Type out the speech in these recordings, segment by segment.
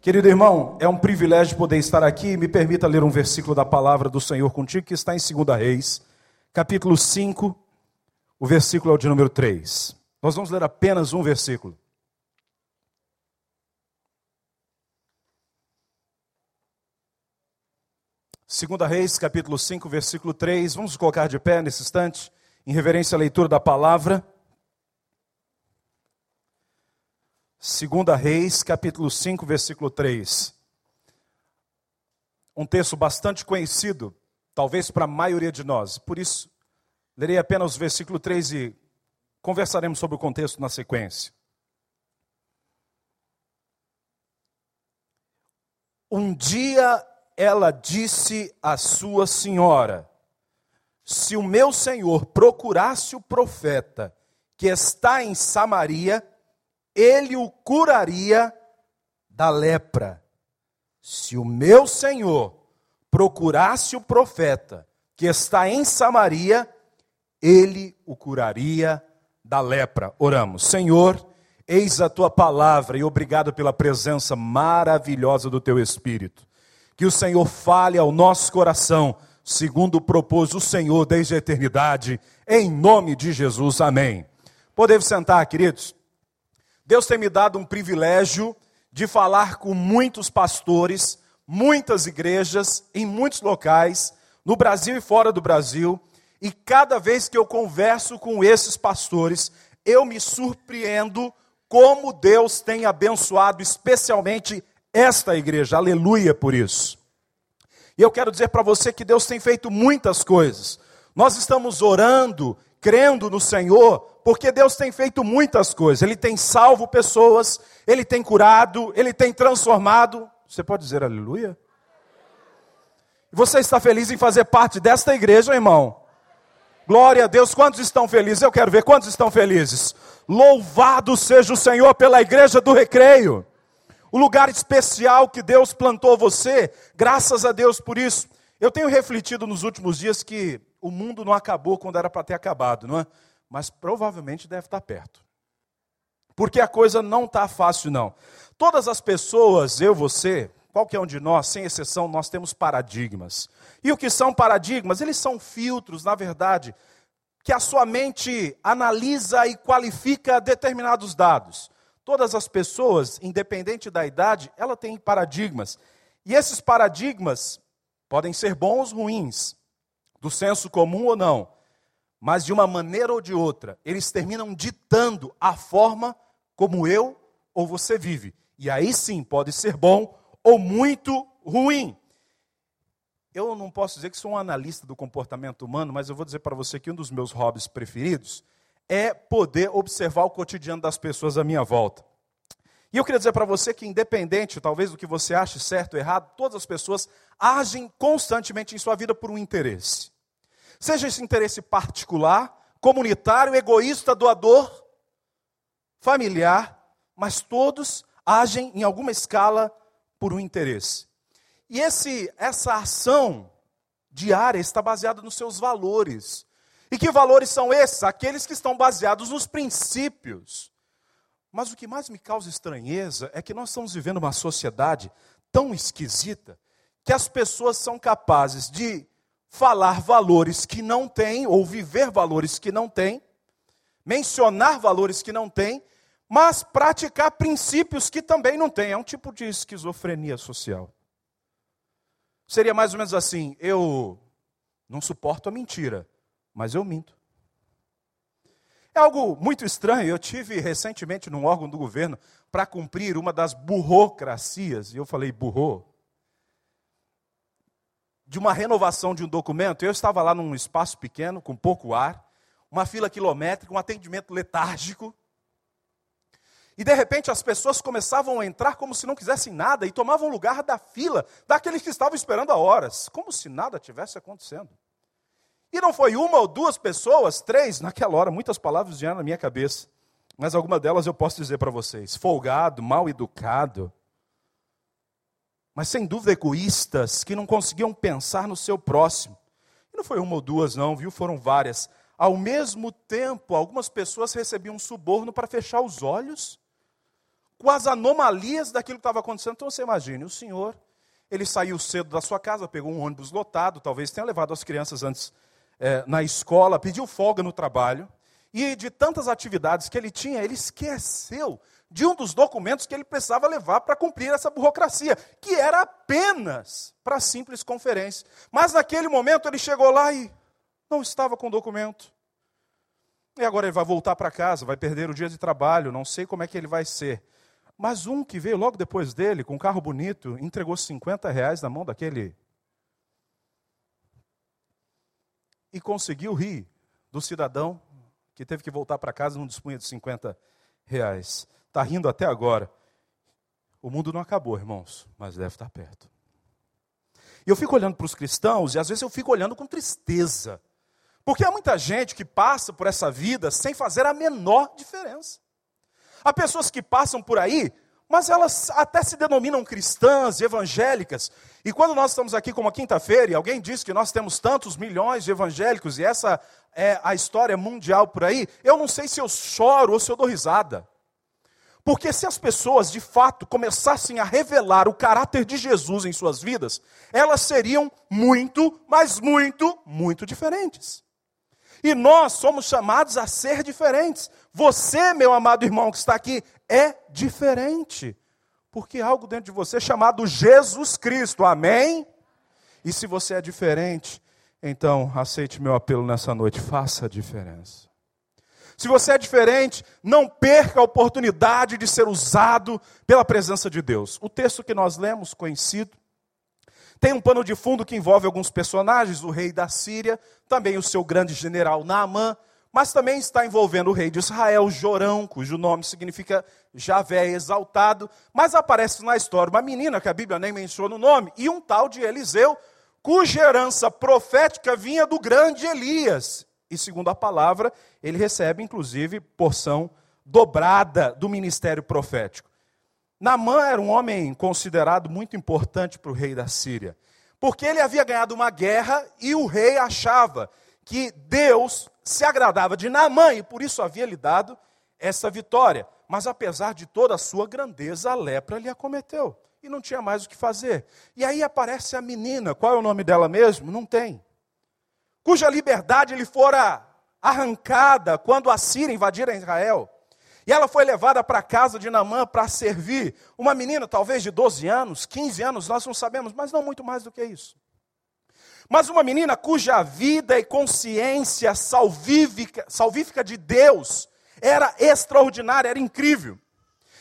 Querido irmão, é um privilégio poder estar aqui. Me permita ler um versículo da palavra do Senhor contigo, que está em 2 Reis, capítulo 5, o versículo é o de número 3. Nós vamos ler apenas um versículo. Segunda Reis, capítulo 5, versículo 3. Vamos colocar de pé nesse instante, em reverência à leitura da palavra. Segunda Reis, capítulo 5, versículo 3. Um texto bastante conhecido, talvez para a maioria de nós. Por isso, lerei apenas o versículo 3 e conversaremos sobre o contexto na sequência. Um dia ela disse à sua senhora: Se o meu senhor procurasse o profeta que está em Samaria, ele o curaria da lepra. Se o meu senhor procurasse o profeta que está em Samaria, ele o curaria da lepra. Oramos. Senhor, eis a tua palavra e obrigado pela presença maravilhosa do teu Espírito. Que o Senhor fale ao nosso coração, segundo propôs o Senhor desde a eternidade, em nome de Jesus. Amém. Podemos sentar, queridos. Deus tem me dado um privilégio de falar com muitos pastores, muitas igrejas, em muitos locais, no Brasil e fora do Brasil, e cada vez que eu converso com esses pastores, eu me surpreendo como Deus tem abençoado especialmente esta igreja. Aleluia por isso. E eu quero dizer para você que Deus tem feito muitas coisas. Nós estamos orando, crendo no Senhor, porque Deus tem feito muitas coisas. Ele tem salvo pessoas, ele tem curado, ele tem transformado. Você pode dizer aleluia? Você está feliz em fazer parte desta igreja, irmão? Glória a Deus. Quantos estão felizes? Eu quero ver quantos estão felizes. Louvado seja o Senhor pela igreja do recreio. O lugar especial que Deus plantou você, graças a Deus por isso. Eu tenho refletido nos últimos dias que o mundo não acabou quando era para ter acabado, não é? Mas provavelmente deve estar perto. Porque a coisa não está fácil, não. Todas as pessoas, eu, você, qualquer um de nós, sem exceção, nós temos paradigmas. E o que são paradigmas? Eles são filtros, na verdade, que a sua mente analisa e qualifica determinados dados. Todas as pessoas, independente da idade, ela tem paradigmas. E esses paradigmas podem ser bons ou ruins, do senso comum ou não mas de uma maneira ou de outra, eles terminam ditando a forma como eu ou você vive. E aí sim pode ser bom ou muito ruim. Eu não posso dizer que sou um analista do comportamento humano, mas eu vou dizer para você que um dos meus hobbies preferidos é poder observar o cotidiano das pessoas à minha volta. E eu queria dizer para você que, independente, talvez do que você ache certo ou errado, todas as pessoas agem constantemente em sua vida por um interesse. Seja esse interesse particular, comunitário, egoísta, doador, familiar, mas todos agem em alguma escala por um interesse. E esse, essa ação diária está baseada nos seus valores. E que valores são esses? Aqueles que estão baseados nos princípios. Mas o que mais me causa estranheza é que nós estamos vivendo uma sociedade tão esquisita que as pessoas são capazes de falar valores que não tem, ou viver valores que não tem, mencionar valores que não tem, mas praticar princípios que também não tem. É um tipo de esquizofrenia social. Seria mais ou menos assim: eu não suporto a mentira, mas eu minto. É algo muito estranho. Eu tive recentemente num órgão do governo para cumprir uma das burocracias, e eu falei burro, de uma renovação de um documento, eu estava lá num espaço pequeno, com pouco ar, uma fila quilométrica, um atendimento letárgico. E de repente as pessoas começavam a entrar como se não quisessem nada e tomavam lugar da fila daqueles que estavam esperando há horas, como se nada tivesse acontecendo. E não foi uma ou duas pessoas, três, naquela hora, muitas palavras vieram na minha cabeça, mas alguma delas eu posso dizer para vocês: folgado, mal educado, mas sem dúvida egoístas, que não conseguiam pensar no seu próximo. E não foi uma ou duas, não, viu? Foram várias. Ao mesmo tempo, algumas pessoas recebiam um suborno para fechar os olhos, com as anomalias daquilo que estava acontecendo. Então você imagine, o senhor, ele saiu cedo da sua casa, pegou um ônibus lotado, talvez tenha levado as crianças antes é, na escola, pediu folga no trabalho, e de tantas atividades que ele tinha, ele esqueceu de um dos documentos que ele precisava levar para cumprir essa burocracia, que era apenas para simples conferência. Mas naquele momento ele chegou lá e não estava com o documento. E agora ele vai voltar para casa, vai perder o dia de trabalho, não sei como é que ele vai ser. Mas um que veio logo depois dele, com um carro bonito, entregou 50 reais na mão daquele. E conseguiu rir do cidadão que teve que voltar para casa e não dispunha de 50 reais. Está rindo até agora. O mundo não acabou, irmãos, mas deve estar perto. E eu fico olhando para os cristãos e às vezes eu fico olhando com tristeza. Porque há muita gente que passa por essa vida sem fazer a menor diferença. Há pessoas que passam por aí, mas elas até se denominam cristãs, evangélicas. E quando nós estamos aqui como quinta-feira e alguém diz que nós temos tantos milhões de evangélicos e essa é a história mundial por aí, eu não sei se eu choro ou se eu dou risada. Porque se as pessoas de fato começassem a revelar o caráter de Jesus em suas vidas, elas seriam muito, mas muito, muito diferentes. E nós somos chamados a ser diferentes. Você, meu amado irmão que está aqui, é diferente. Porque algo dentro de você chamado Jesus Cristo. Amém? E se você é diferente, então aceite meu apelo nessa noite, faça a diferença. Se você é diferente, não perca a oportunidade de ser usado pela presença de Deus. O texto que nós lemos, conhecido, tem um pano de fundo que envolve alguns personagens, o rei da Síria, também o seu grande general Naamã, mas também está envolvendo o rei de Israel, Jorão, cujo nome significa Javé exaltado, mas aparece na história uma menina que a Bíblia nem menciona o nome, e um tal de Eliseu, cuja herança profética vinha do grande Elias e segundo a palavra, ele recebe inclusive porção dobrada do ministério profético. Namã era um homem considerado muito importante para o rei da Síria, porque ele havia ganhado uma guerra e o rei achava que Deus se agradava de Naamã e por isso havia lhe dado essa vitória. Mas apesar de toda a sua grandeza, a lepra lhe acometeu e não tinha mais o que fazer. E aí aparece a menina, qual é o nome dela mesmo? Não tem cuja liberdade lhe fora arrancada quando a Síria invadira Israel. E ela foi levada para a casa de Namã para servir. Uma menina, talvez de 12 anos, 15 anos, nós não sabemos, mas não muito mais do que isso. Mas uma menina cuja vida e consciência salvífica, salvífica de Deus era extraordinária, era incrível.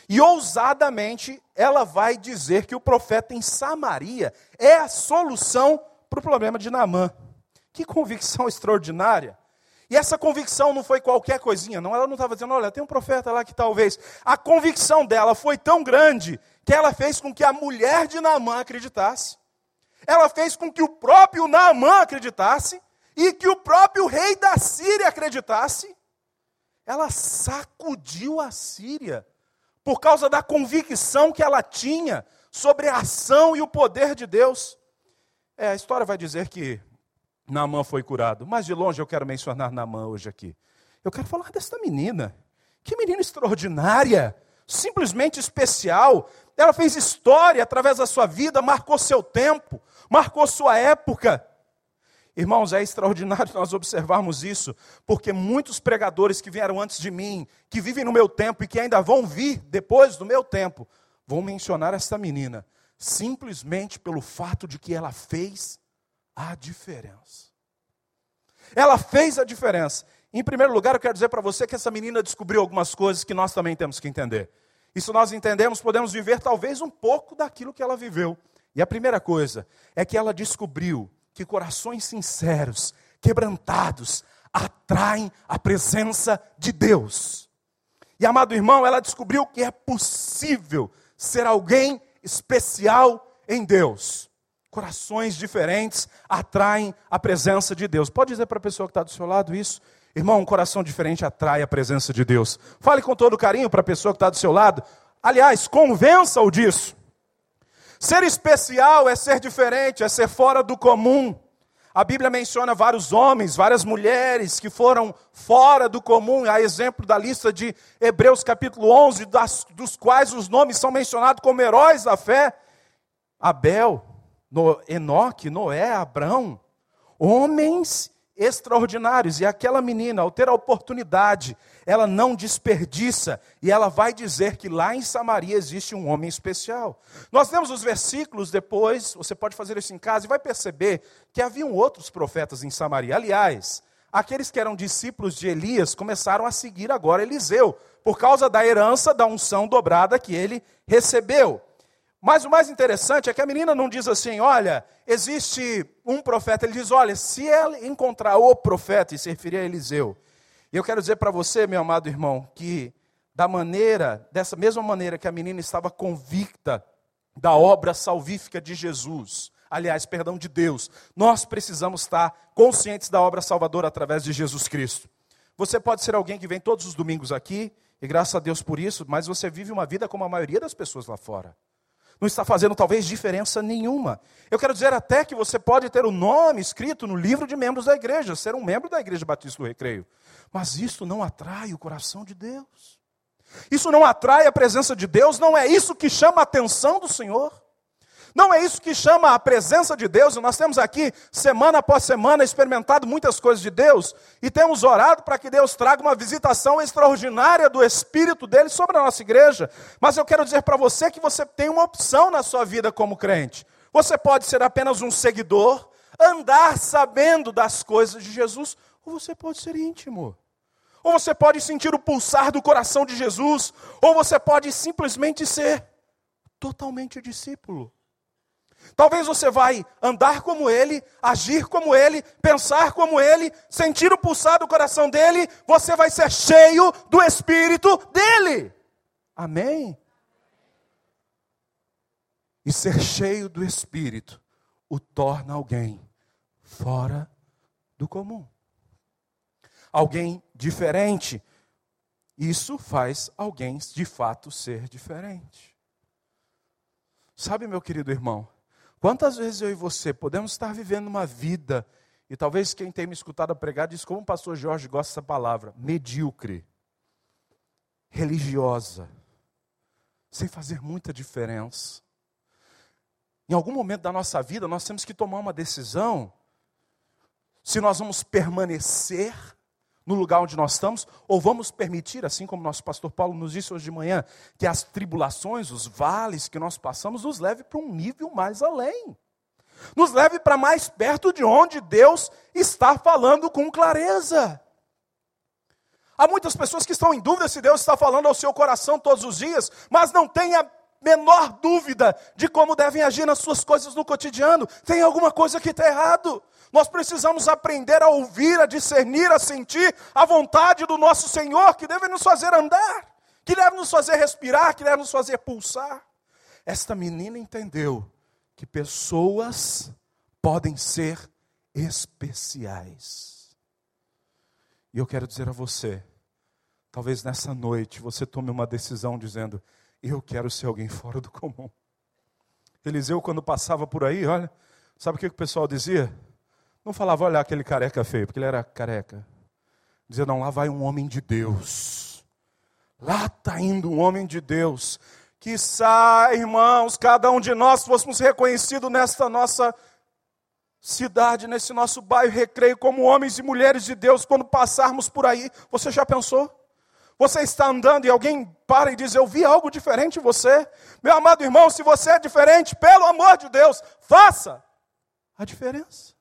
E ousadamente ela vai dizer que o profeta em Samaria é a solução para o problema de Naamã. Que convicção extraordinária. E essa convicção não foi qualquer coisinha, não. Ela não estava dizendo, olha, tem um profeta lá que talvez. A convicção dela foi tão grande que ela fez com que a mulher de Naamã acreditasse. Ela fez com que o próprio Naamã acreditasse e que o próprio rei da Síria acreditasse. Ela sacudiu a Síria por causa da convicção que ela tinha sobre a ação e o poder de Deus. É, a história vai dizer que Naamã foi curado. Mas de longe eu quero mencionar Naamã hoje aqui. Eu quero falar desta menina. Que menina extraordinária, simplesmente especial. Ela fez história através da sua vida, marcou seu tempo, marcou sua época. Irmãos, é extraordinário nós observarmos isso, porque muitos pregadores que vieram antes de mim, que vivem no meu tempo e que ainda vão vir depois do meu tempo, vão mencionar esta menina, simplesmente pelo fato de que ela fez a diferença. Ela fez a diferença. Em primeiro lugar, eu quero dizer para você que essa menina descobriu algumas coisas que nós também temos que entender. E se nós entendemos, podemos viver talvez um pouco daquilo que ela viveu. E a primeira coisa é que ela descobriu que corações sinceros, quebrantados, atraem a presença de Deus. E amado irmão, ela descobriu que é possível ser alguém especial em Deus. Corações diferentes atraem a presença de Deus. Pode dizer para a pessoa que está do seu lado isso? Irmão, um coração diferente atrai a presença de Deus. Fale com todo carinho para a pessoa que está do seu lado. Aliás, convença-o disso. Ser especial é ser diferente, é ser fora do comum. A Bíblia menciona vários homens, várias mulheres que foram fora do comum, a exemplo da lista de Hebreus capítulo 11, das, dos quais os nomes são mencionados como heróis da fé. Abel, no, Enoque, Noé, Abraão, homens extraordinários. E aquela menina, ao ter a oportunidade, ela não desperdiça e ela vai dizer que lá em Samaria existe um homem especial. Nós temos os versículos depois, você pode fazer isso em casa e vai perceber que haviam outros profetas em Samaria. Aliás, aqueles que eram discípulos de Elias começaram a seguir agora Eliseu, por causa da herança da unção dobrada que ele recebeu. Mas o mais interessante é que a menina não diz assim: olha, existe um profeta. Ele diz: olha, se ela encontrar o profeta, e se referir a Eliseu. E eu quero dizer para você, meu amado irmão, que da maneira, dessa mesma maneira que a menina estava convicta da obra salvífica de Jesus, aliás, perdão de Deus, nós precisamos estar conscientes da obra salvadora através de Jesus Cristo. Você pode ser alguém que vem todos os domingos aqui, e graças a Deus por isso, mas você vive uma vida como a maioria das pessoas lá fora não está fazendo talvez diferença nenhuma. Eu quero dizer até que você pode ter o nome escrito no livro de membros da igreja, ser um membro da Igreja Batista do Recreio. Mas isso não atrai o coração de Deus. Isso não atrai a presença de Deus, não é isso que chama a atenção do Senhor. Não é isso que chama a presença de Deus. Nós temos aqui, semana após semana, experimentado muitas coisas de Deus e temos orado para que Deus traga uma visitação extraordinária do Espírito dele sobre a nossa igreja. Mas eu quero dizer para você que você tem uma opção na sua vida como crente. Você pode ser apenas um seguidor, andar sabendo das coisas de Jesus, ou você pode ser íntimo. Ou você pode sentir o pulsar do coração de Jesus, ou você pode simplesmente ser totalmente discípulo. Talvez você vai andar como ele, agir como ele, pensar como ele, sentir o pulsar do coração dele, você vai ser cheio do espírito dele. Amém? E ser cheio do espírito o torna alguém fora do comum. Alguém diferente. Isso faz alguém de fato ser diferente. Sabe, meu querido irmão, Quantas vezes eu e você podemos estar vivendo uma vida, e talvez quem tem me escutado pregar diz como o pastor Jorge gosta dessa palavra, medíocre, religiosa, sem fazer muita diferença. Em algum momento da nossa vida, nós temos que tomar uma decisão se nós vamos permanecer no lugar onde nós estamos, ou vamos permitir, assim como nosso pastor Paulo nos disse hoje de manhã, que as tribulações, os vales que nós passamos, nos leve para um nível mais além. Nos leve para mais perto de onde Deus está falando com clareza. Há muitas pessoas que estão em dúvida se Deus está falando ao seu coração todos os dias, mas não tenha menor dúvida de como devem agir nas suas coisas no cotidiano. Tem alguma coisa que está errado. Nós precisamos aprender a ouvir, a discernir, a sentir a vontade do nosso Senhor, que deve nos fazer andar, que deve nos fazer respirar, que deve nos fazer pulsar. Esta menina entendeu que pessoas podem ser especiais. E eu quero dizer a você, talvez nessa noite você tome uma decisão dizendo: Eu quero ser alguém fora do comum. Eliseu, quando passava por aí, olha, sabe o que o pessoal dizia? Não falava, olha aquele careca feio, porque ele era careca. Dizia, não, lá vai um homem de Deus. Lá está indo um homem de Deus. Que sai, irmãos, cada um de nós fôssemos reconhecidos nesta nossa cidade, nesse nosso bairro recreio, como homens e mulheres de Deus, quando passarmos por aí. Você já pensou? Você está andando e alguém para e diz: Eu vi algo diferente em você. Meu amado irmão, se você é diferente, pelo amor de Deus, faça a diferença.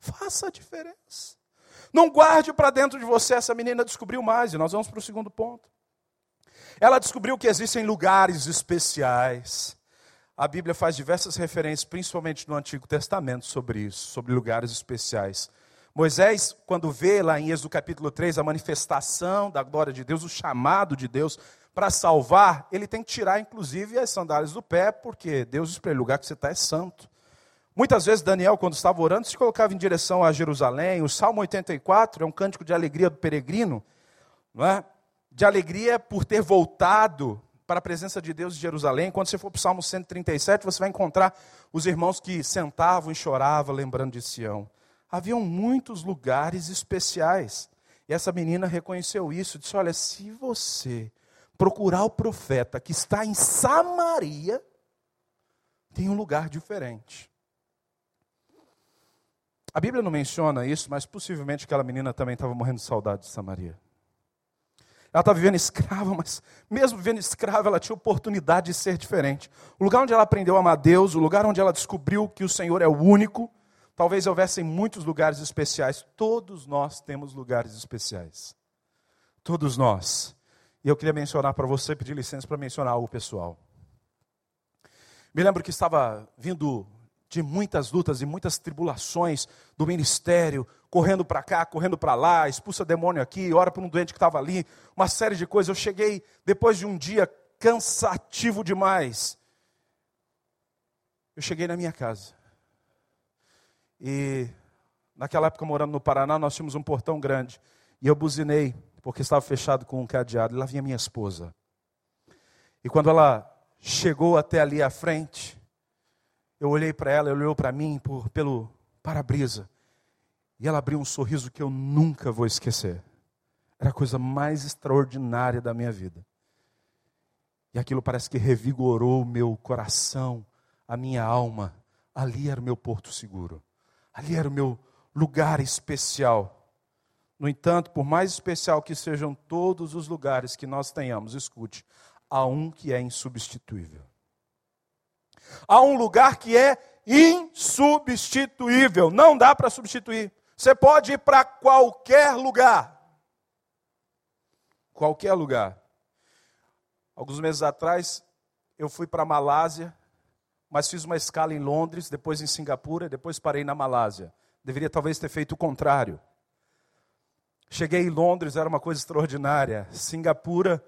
Faça a diferença. Não guarde para dentro de você. Essa menina descobriu mais, e nós vamos para o segundo ponto. Ela descobriu que existem lugares especiais. A Bíblia faz diversas referências, principalmente no Antigo Testamento, sobre isso, sobre lugares especiais. Moisés, quando vê lá em Êxodo capítulo 3 a manifestação da glória de Deus, o chamado de Deus para salvar, ele tem que tirar inclusive as sandálias do pé, porque Deus diz para ele: o lugar que você está é santo. Muitas vezes Daniel, quando estava orando, se colocava em direção a Jerusalém. O Salmo 84 é um cântico de alegria do peregrino, não é? de alegria por ter voltado para a presença de Deus em Jerusalém. Quando você for para o Salmo 137, você vai encontrar os irmãos que sentavam e choravam, lembrando de Sião. Haviam muitos lugares especiais. E essa menina reconheceu isso, disse: Olha, se você procurar o profeta que está em Samaria, tem um lugar diferente. A Bíblia não menciona isso, mas possivelmente aquela menina também estava morrendo de saudade de Samaria. Ela estava vivendo escrava, mas mesmo vivendo escrava, ela tinha oportunidade de ser diferente. O lugar onde ela aprendeu a amar Deus, o lugar onde ela descobriu que o Senhor é o único, talvez houvessem muitos lugares especiais. Todos nós temos lugares especiais. Todos nós. E eu queria mencionar para você, pedir licença para mencionar algo pessoal. Me lembro que estava vindo de muitas lutas e muitas tribulações do ministério, correndo para cá, correndo para lá, expulsa demônio aqui, ora para um doente que estava ali, uma série de coisas. Eu cheguei depois de um dia cansativo demais. Eu cheguei na minha casa. E naquela época morando no Paraná, nós tínhamos um portão grande. E eu buzinei, porque estava fechado com um cadeado. E lá vinha minha esposa. E quando ela chegou até ali à frente, eu olhei para ela, ela olhou para mim por, pelo para-brisa. E ela abriu um sorriso que eu nunca vou esquecer. Era a coisa mais extraordinária da minha vida. E aquilo parece que revigorou o meu coração, a minha alma. Ali era o meu porto seguro. Ali era o meu lugar especial. No entanto, por mais especial que sejam todos os lugares que nós tenhamos, escute, há um que é insubstituível. Há um lugar que é insubstituível, não dá para substituir. Você pode ir para qualquer lugar. Qualquer lugar. Alguns meses atrás, eu fui para a Malásia, mas fiz uma escala em Londres, depois em Singapura, depois parei na Malásia. Deveria talvez ter feito o contrário. Cheguei em Londres, era uma coisa extraordinária. Singapura,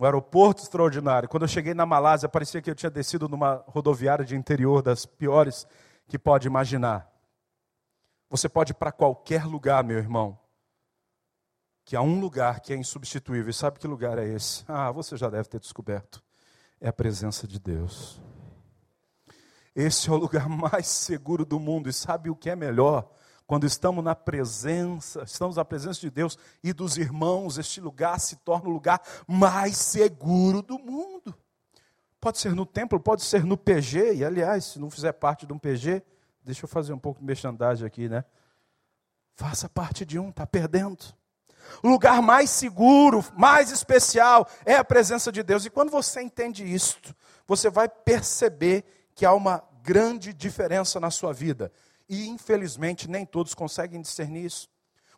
um aeroporto extraordinário. Quando eu cheguei na Malásia, parecia que eu tinha descido numa rodoviária de interior das piores que pode imaginar. Você pode ir para qualquer lugar, meu irmão, que há um lugar que é insubstituível. E sabe que lugar é esse? Ah, você já deve ter descoberto. É a presença de Deus. Esse é o lugar mais seguro do mundo. E sabe o que é melhor? Quando estamos na presença, estamos na presença de Deus e dos irmãos, este lugar se torna o lugar mais seguro do mundo. Pode ser no templo, pode ser no PG, e aliás, se não fizer parte de um PG, deixa eu fazer um pouco de merchandagem aqui, né? Faça parte de um, está perdendo. O lugar mais seguro, mais especial é a presença de Deus. E quando você entende isto, você vai perceber que há uma grande diferença na sua vida. E infelizmente nem todos conseguem discernir isso.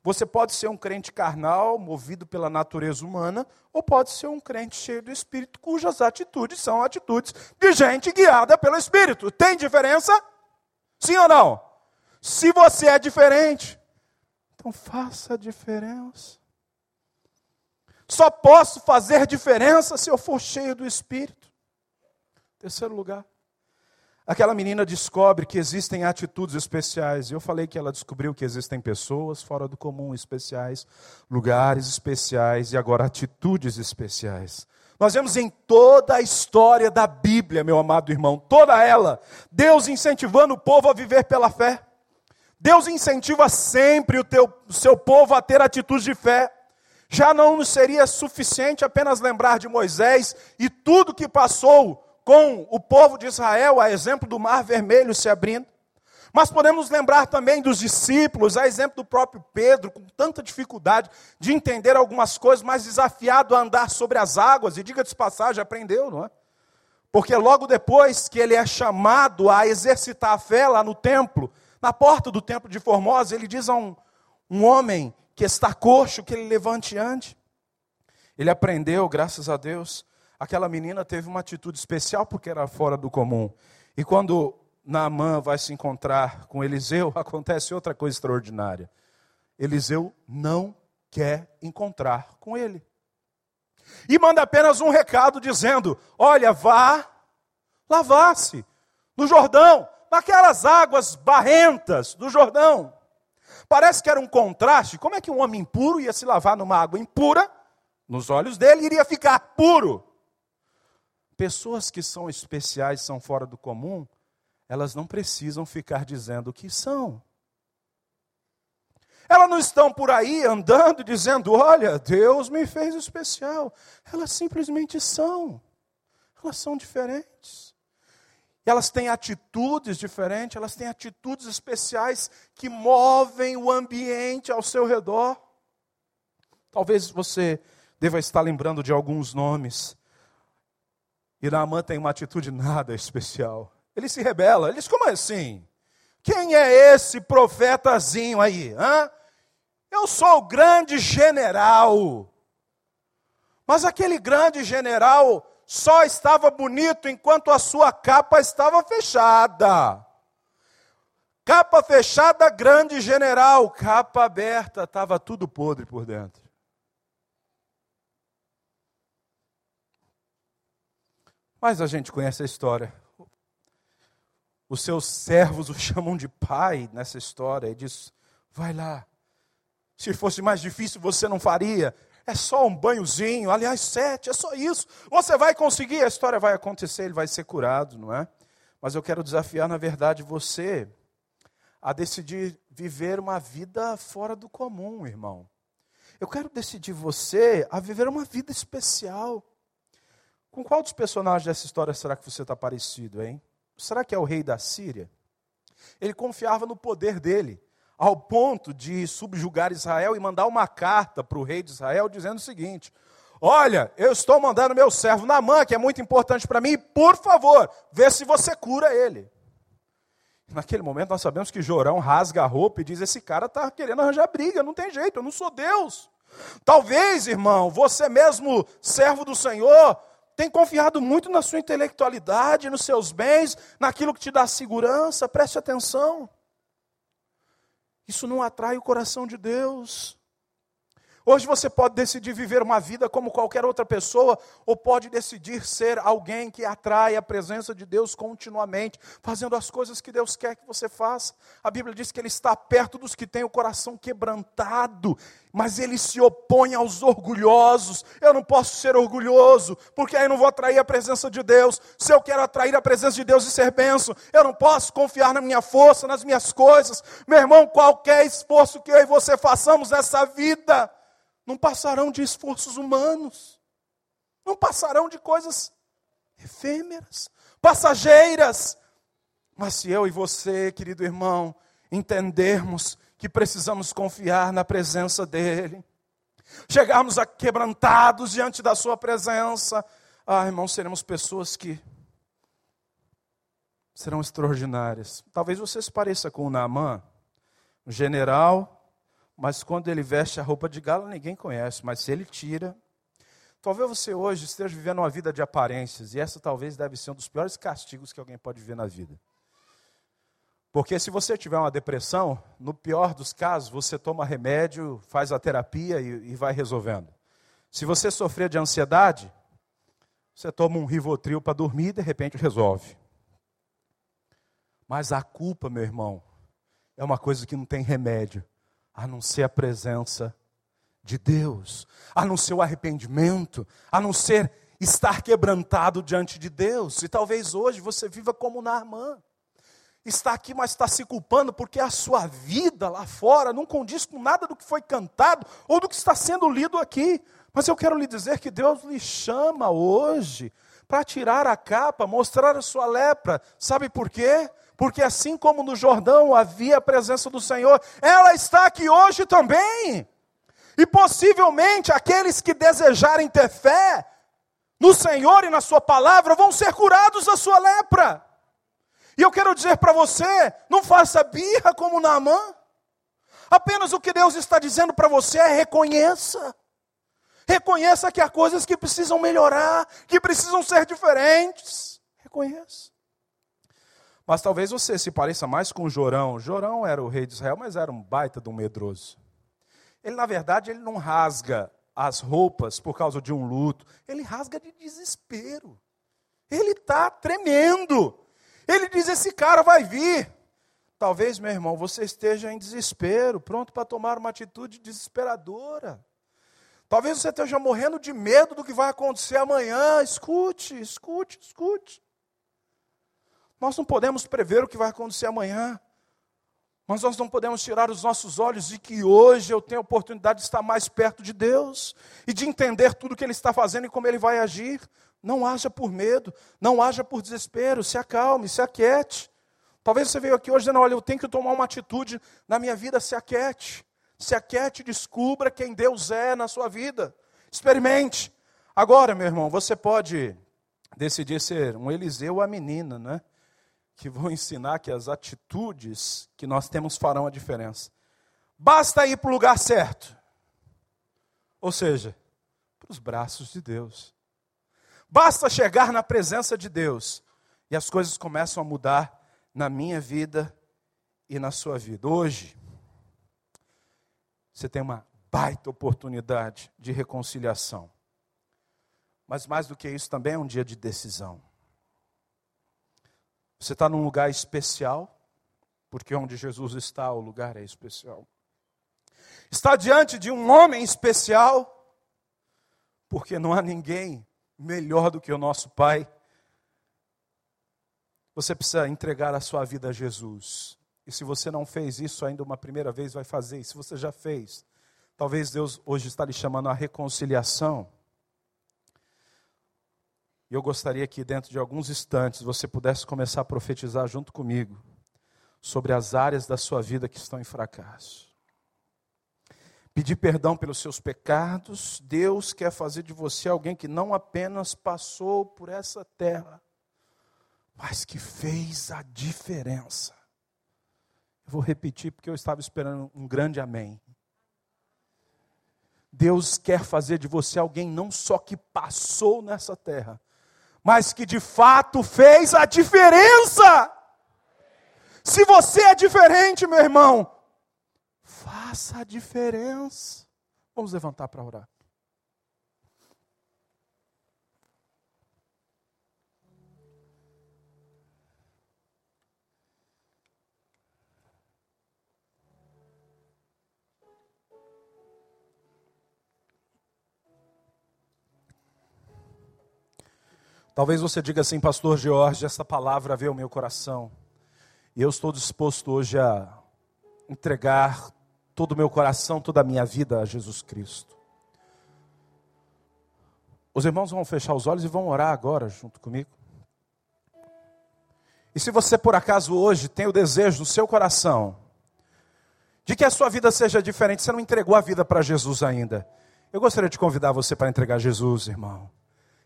Você pode ser um crente carnal, movido pela natureza humana, ou pode ser um crente cheio do Espírito, cujas atitudes são atitudes de gente guiada pelo Espírito. Tem diferença? Sim ou não? Se você é diferente, então faça a diferença. Só posso fazer diferença se eu for cheio do Espírito. Terceiro lugar. Aquela menina descobre que existem atitudes especiais. Eu falei que ela descobriu que existem pessoas fora do comum especiais, lugares especiais e agora atitudes especiais. Nós vemos em toda a história da Bíblia, meu amado irmão, toda ela, Deus incentivando o povo a viver pela fé. Deus incentiva sempre o, teu, o seu povo a ter atitudes de fé. Já não nos seria suficiente apenas lembrar de Moisés e tudo que passou com o povo de Israel, a exemplo do Mar Vermelho se abrindo. Mas podemos lembrar também dos discípulos, a exemplo do próprio Pedro, com tanta dificuldade de entender algumas coisas, mas desafiado a andar sobre as águas, e diga de passagem, aprendeu, não é? Porque logo depois que ele é chamado a exercitar a fé lá no templo, na porta do templo de Formosa, ele diz a um, um homem que está coxo que ele levante e ande. Ele aprendeu, graças a Deus, aquela menina teve uma atitude especial porque era fora do comum. E quando Naamã vai se encontrar com Eliseu, acontece outra coisa extraordinária. Eliseu não quer encontrar com ele. E manda apenas um recado dizendo: Olha, vá lavar-se no Jordão, naquelas águas barrentas do Jordão. Parece que era um contraste. Como é que um homem impuro ia se lavar numa água impura? Nos olhos dele iria ficar puro. Pessoas que são especiais, são fora do comum, elas não precisam ficar dizendo que são. Elas não estão por aí andando dizendo: Olha, Deus me fez especial. Elas simplesmente são. Elas são diferentes. Elas têm atitudes diferentes, elas têm atitudes especiais que movem o ambiente ao seu redor. Talvez você deva estar lembrando de alguns nomes. E Naamã tem uma atitude nada especial. Ele se rebela. Ele diz: Como assim? Quem é esse profetazinho aí? Hã? Eu sou o grande general. Mas aquele grande general só estava bonito enquanto a sua capa estava fechada. Capa fechada, grande general. Capa aberta, estava tudo podre por dentro. Mas a gente conhece a história. Os seus servos o chamam de pai nessa história e diz: vai lá. Se fosse mais difícil, você não faria. É só um banhozinho, aliás, sete, é só isso. Você vai conseguir, a história vai acontecer, ele vai ser curado, não é? Mas eu quero desafiar, na verdade, você a decidir viver uma vida fora do comum, irmão. Eu quero decidir você a viver uma vida especial. Com qual dos personagens dessa história será que você está parecido, hein? será que é o rei da Síria? Ele confiava no poder dele, ao ponto de subjugar Israel e mandar uma carta para o rei de Israel dizendo o seguinte: Olha, eu estou mandando meu servo Namã, que é muito importante para mim, por favor, vê se você cura ele. Naquele momento nós sabemos que Jorão rasga a roupa e diz: Esse cara está querendo arranjar briga, não tem jeito, eu não sou Deus. Talvez, irmão, você mesmo, servo do Senhor, tem confiado muito na sua intelectualidade, nos seus bens, naquilo que te dá segurança, preste atenção. Isso não atrai o coração de Deus. Hoje você pode decidir viver uma vida como qualquer outra pessoa, ou pode decidir ser alguém que atrai a presença de Deus continuamente, fazendo as coisas que Deus quer que você faça. A Bíblia diz que Ele está perto dos que têm o coração quebrantado, mas Ele se opõe aos orgulhosos. Eu não posso ser orgulhoso, porque aí não vou atrair a presença de Deus. Se eu quero atrair a presença de Deus e ser benção, eu não posso confiar na minha força, nas minhas coisas. Meu irmão, qualquer esforço que eu e você façamos nessa vida, não passarão de esforços humanos, não passarão de coisas efêmeras, passageiras. Mas se eu e você, querido irmão, entendermos que precisamos confiar na presença dEle, chegarmos a quebrantados diante da Sua presença, ah, irmão, seremos pessoas que serão extraordinárias. Talvez você se pareça com o Naamã, um general mas quando ele veste a roupa de gala, ninguém conhece. Mas se ele tira. Talvez você hoje esteja vivendo uma vida de aparências, e essa talvez deve ser um dos piores castigos que alguém pode viver na vida. Porque se você tiver uma depressão, no pior dos casos, você toma remédio, faz a terapia e, e vai resolvendo. Se você sofrer de ansiedade, você toma um Rivotril para dormir e de repente resolve. Mas a culpa, meu irmão, é uma coisa que não tem remédio a não ser a presença de Deus, a não ser o arrependimento, a não ser estar quebrantado diante de Deus. E talvez hoje você viva como Naamã. Está aqui, mas está se culpando porque a sua vida lá fora não condiz com nada do que foi cantado ou do que está sendo lido aqui. Mas eu quero lhe dizer que Deus lhe chama hoje para tirar a capa, mostrar a sua lepra. Sabe por quê? Porque assim como no Jordão havia a presença do Senhor, ela está aqui hoje também. E possivelmente aqueles que desejarem ter fé no Senhor e na Sua palavra vão ser curados da sua lepra. E eu quero dizer para você: não faça birra como Naamã. Apenas o que Deus está dizendo para você é reconheça. Reconheça que há coisas que precisam melhorar, que precisam ser diferentes. Reconheça. Mas talvez você se pareça mais com Jorão. Jorão era o rei de Israel, mas era um baita de um medroso. Ele, na verdade, ele não rasga as roupas por causa de um luto. Ele rasga de desespero. Ele está tremendo. Ele diz: Esse cara vai vir. Talvez, meu irmão, você esteja em desespero, pronto para tomar uma atitude desesperadora. Talvez você esteja morrendo de medo do que vai acontecer amanhã. Escute, escute, escute. Nós não podemos prever o que vai acontecer amanhã. Mas nós não podemos tirar os nossos olhos de que hoje eu tenho a oportunidade de estar mais perto de Deus e de entender tudo que Ele está fazendo e como Ele vai agir. Não haja por medo, não haja por desespero, se acalme, se aquiete. Talvez você veio aqui hoje dizendo: olha, eu tenho que tomar uma atitude na minha vida, se aquiete. Se aquiete, descubra quem Deus é na sua vida. Experimente. Agora, meu irmão, você pode decidir ser um Eliseu ou a menina, né? Que vão ensinar que as atitudes que nós temos farão a diferença. Basta ir para o lugar certo. Ou seja, para os braços de Deus. Basta chegar na presença de Deus e as coisas começam a mudar na minha vida e na sua vida. Hoje, você tem uma baita oportunidade de reconciliação. Mas mais do que isso, também é um dia de decisão. Você está num lugar especial, porque onde Jesus está, o lugar é especial. Está diante de um homem especial, porque não há ninguém melhor do que o nosso Pai. Você precisa entregar a sua vida a Jesus. E se você não fez isso ainda uma primeira vez, vai fazer. E se você já fez, talvez Deus hoje está lhe chamando à reconciliação. E eu gostaria que, dentro de alguns instantes, você pudesse começar a profetizar junto comigo sobre as áreas da sua vida que estão em fracasso. Pedir perdão pelos seus pecados, Deus quer fazer de você alguém que não apenas passou por essa terra, mas que fez a diferença. Eu vou repetir porque eu estava esperando um grande amém. Deus quer fazer de você alguém não só que passou nessa terra, mas que de fato fez a diferença. Se você é diferente, meu irmão, faça a diferença. Vamos levantar para orar. Talvez você diga assim, Pastor Jorge, essa palavra veio ao meu coração. E eu estou disposto hoje a entregar todo o meu coração, toda a minha vida a Jesus Cristo. Os irmãos vão fechar os olhos e vão orar agora junto comigo. E se você por acaso hoje tem o desejo no seu coração de que a sua vida seja diferente, você não entregou a vida para Jesus ainda. Eu gostaria de convidar você para entregar Jesus, irmão.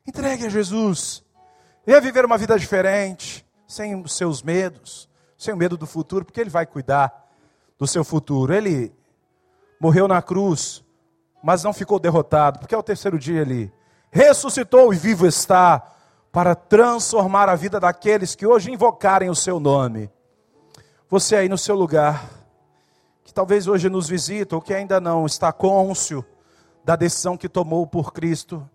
Entregue a Jesus. Venha viver uma vida diferente, sem os seus medos, sem o medo do futuro, porque Ele vai cuidar do seu futuro. Ele morreu na cruz, mas não ficou derrotado, porque ao terceiro dia Ele ressuscitou e vivo está para transformar a vida daqueles que hoje invocarem o seu nome. Você aí no seu lugar, que talvez hoje nos visita ou que ainda não está cônscio da decisão que tomou por Cristo,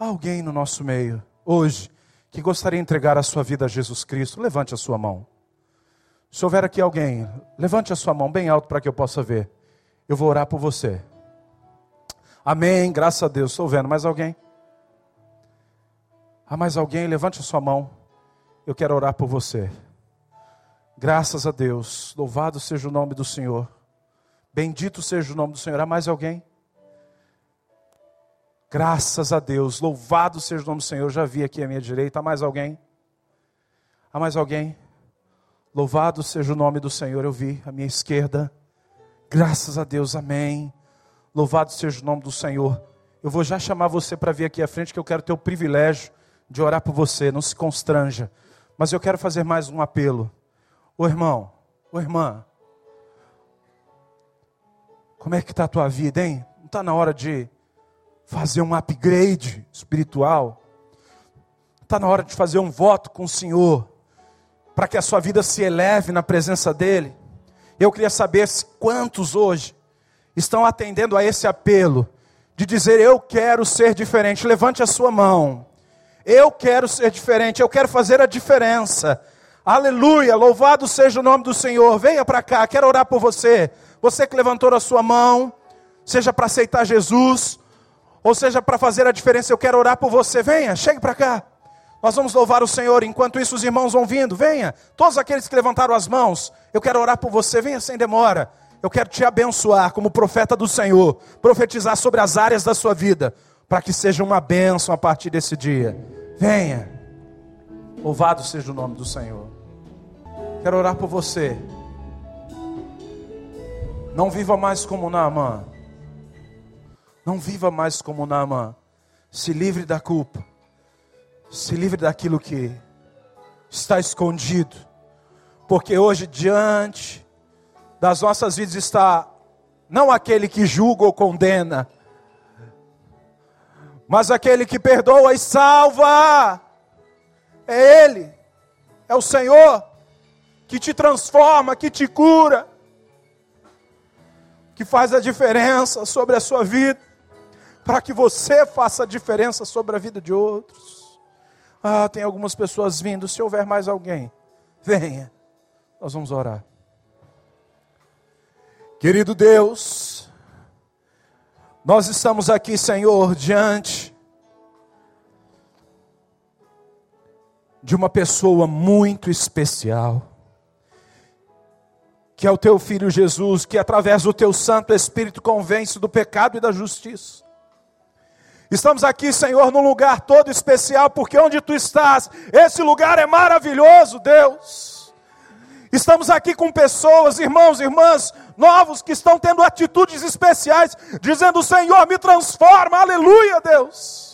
alguém no nosso meio, hoje, que gostaria de entregar a sua vida a Jesus Cristo, levante a sua mão. Se houver aqui alguém, levante a sua mão bem alto para que eu possa ver. Eu vou orar por você. Amém, graças a Deus. Estou vendo. Mais alguém? Há mais alguém? Levante a sua mão. Eu quero orar por você. Graças a Deus. Louvado seja o nome do Senhor. Bendito seja o nome do Senhor. Há mais alguém? Graças a Deus, louvado seja o nome do Senhor. Já vi aqui à minha direita. Há mais alguém? Há mais alguém? Louvado seja o nome do Senhor. Eu vi à minha esquerda. Graças a Deus, amém. Louvado seja o nome do Senhor. Eu vou já chamar você para vir aqui à frente, que eu quero ter o privilégio de orar por você. Não se constranja. Mas eu quero fazer mais um apelo. Ô irmão, ô irmã, como é que está a tua vida, hein? Não está na hora de fazer um upgrade espiritual. Está na hora de fazer um voto com o Senhor, para que a sua vida se eleve na presença dEle. Eu queria saber quantos hoje estão atendendo a esse apelo de dizer: Eu quero ser diferente. Levante a sua mão. Eu quero ser diferente, eu quero fazer a diferença. Aleluia, louvado seja o nome do Senhor. Venha para cá, quero orar por você. Você que levantou a sua mão, seja para aceitar Jesus, ou seja, para fazer a diferença, eu quero orar por você. Venha, chegue para cá. Nós vamos louvar o Senhor, enquanto isso os irmãos vão vindo. Venha, todos aqueles que levantaram as mãos, eu quero orar por você, venha sem demora. Eu quero te abençoar como profeta do Senhor, profetizar sobre as áreas da sua vida, para que seja uma bênção a partir desse dia. Venha, louvado seja o nome do Senhor. Quero orar por você. Não viva mais como Naamã. Não viva mais como Naamã. Se livre da culpa. Se livre daquilo que está escondido. Porque hoje, diante das nossas vidas, está não aquele que julga ou condena, mas aquele que perdoa e salva. É Ele, é o Senhor, que te transforma, que te cura, que faz a diferença sobre a sua vida, para que você faça diferença sobre a vida de outros. Ah, tem algumas pessoas vindo. Se houver mais alguém, venha. Nós vamos orar. Querido Deus, nós estamos aqui, Senhor, diante de uma pessoa muito especial, que é o teu filho Jesus, que através do teu Santo Espírito convence do pecado e da justiça. Estamos aqui, Senhor, num lugar todo especial, porque onde tu estás, esse lugar é maravilhoso, Deus. Estamos aqui com pessoas, irmãos, irmãs, novos que estão tendo atitudes especiais, dizendo: Senhor, me transforma, aleluia, Deus.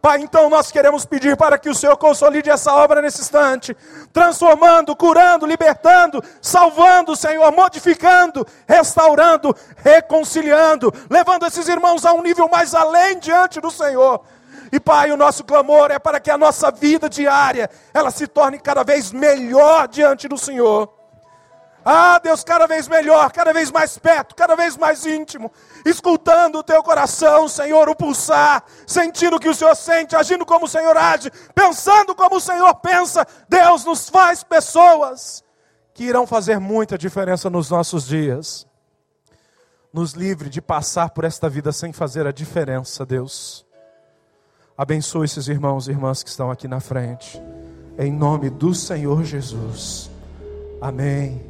Pai, então nós queremos pedir para que o Senhor consolide essa obra nesse instante, transformando, curando, libertando, salvando, Senhor, modificando, restaurando, reconciliando, levando esses irmãos a um nível mais além diante do Senhor. E Pai, o nosso clamor é para que a nossa vida diária ela se torne cada vez melhor diante do Senhor. Ah, Deus, cada vez melhor, cada vez mais perto, cada vez mais íntimo, escutando o teu coração, Senhor, o pulsar, sentindo o que o Senhor sente, agindo como o Senhor age, pensando como o Senhor pensa. Deus nos faz pessoas que irão fazer muita diferença nos nossos dias. Nos livre de passar por esta vida sem fazer a diferença, Deus. Abençoe esses irmãos e irmãs que estão aqui na frente. Em nome do Senhor Jesus. Amém